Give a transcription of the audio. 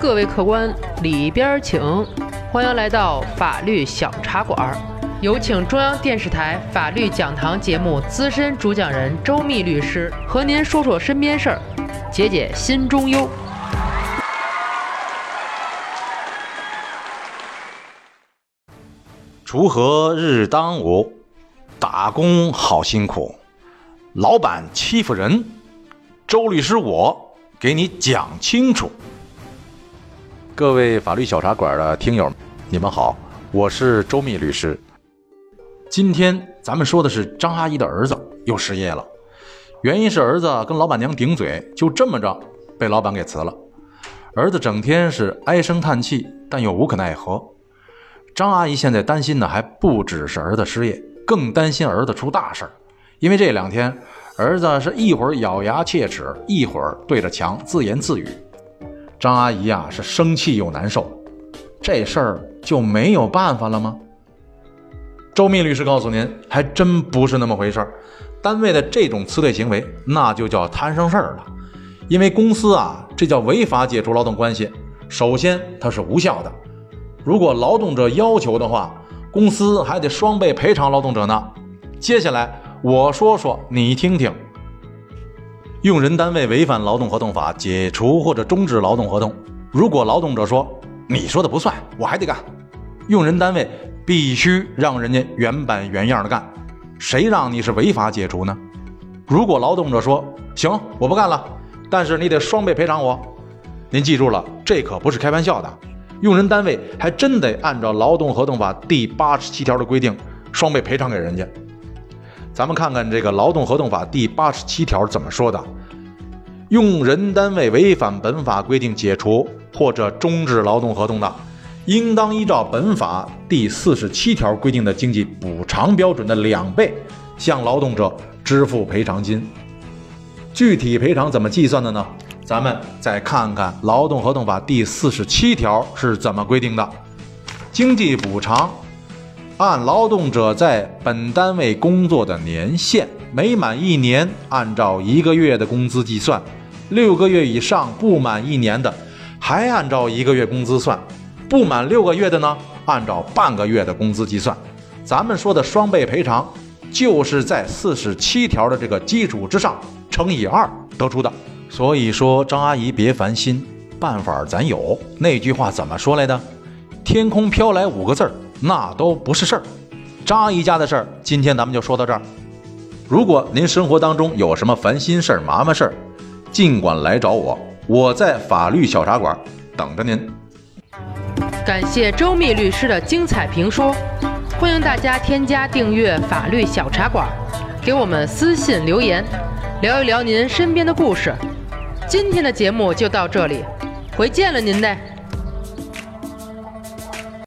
各位客官里边请，欢迎来到法律小茶馆。有请中央电视台法律讲堂节目资深主讲人周密律师和您说说身边事儿，解解心中忧。锄禾日当午，打工好辛苦，老板欺负人，周律师我给你讲清楚。各位法律小茶馆的听友，你们好，我是周密律师。今天咱们说的是张阿姨的儿子又失业了，原因是儿子跟老板娘顶嘴，就这么着被老板给辞了。儿子整天是唉声叹气，但又无可奈何。张阿姨现在担心的还不只是儿子失业，更担心儿子出大事儿。因为这两天儿子是一会儿咬牙切齿，一会儿对着墙自言自语。张阿姨呀是生气又难受，这事儿就没有办法了吗？周密律师告诉您，还真不是那么回事儿。单位的这种辞退行为，那就叫摊上事儿了。因为公司啊，这叫违法解除劳动关系。首先，它是无效的。如果劳动者要求的话，公司还得双倍赔偿劳动者呢。接下来我说说，你听听。用人单位违反劳动合同法解除或者终止劳动合同，如果劳动者说你说的不算，我还得干，用人单位。必须让人家原版原样的干，谁让你是违法解除呢？如果劳动者说行，我不干了，但是你得双倍赔偿我。您记住了，这可不是开玩笑的，用人单位还真得按照劳动合同法第八十七条的规定，双倍赔偿给人家。咱们看看这个劳动合同法第八十七条怎么说的：用人单位违反本法规定解除或者终止劳动合同的。应当依照本法第四十七条规定的经济补偿标准的两倍，向劳动者支付赔偿金。具体赔偿怎么计算的呢？咱们再看看劳动合同法第四十七条是怎么规定的：经济补偿按劳动者在本单位工作的年限，每满一年按照一个月的工资计算；六个月以上不满一年的，还按照一个月工资算。不满六个月的呢，按照半个月的工资计算。咱们说的双倍赔偿，就是在四十七条的这个基础之上乘以二得出的。所以说，张阿姨别烦心，办法咱有。那句话怎么说来的？天空飘来五个字儿，那都不是事儿。张阿姨家的事儿，今天咱们就说到这儿。如果您生活当中有什么烦心事儿、麻烦事儿，尽管来找我，我在法律小茶馆等着您。感谢周密律师的精彩评说，欢迎大家添加订阅法律小茶馆，给我们私信留言，聊一聊您身边的故事。今天的节目就到这里，回见了您嘞。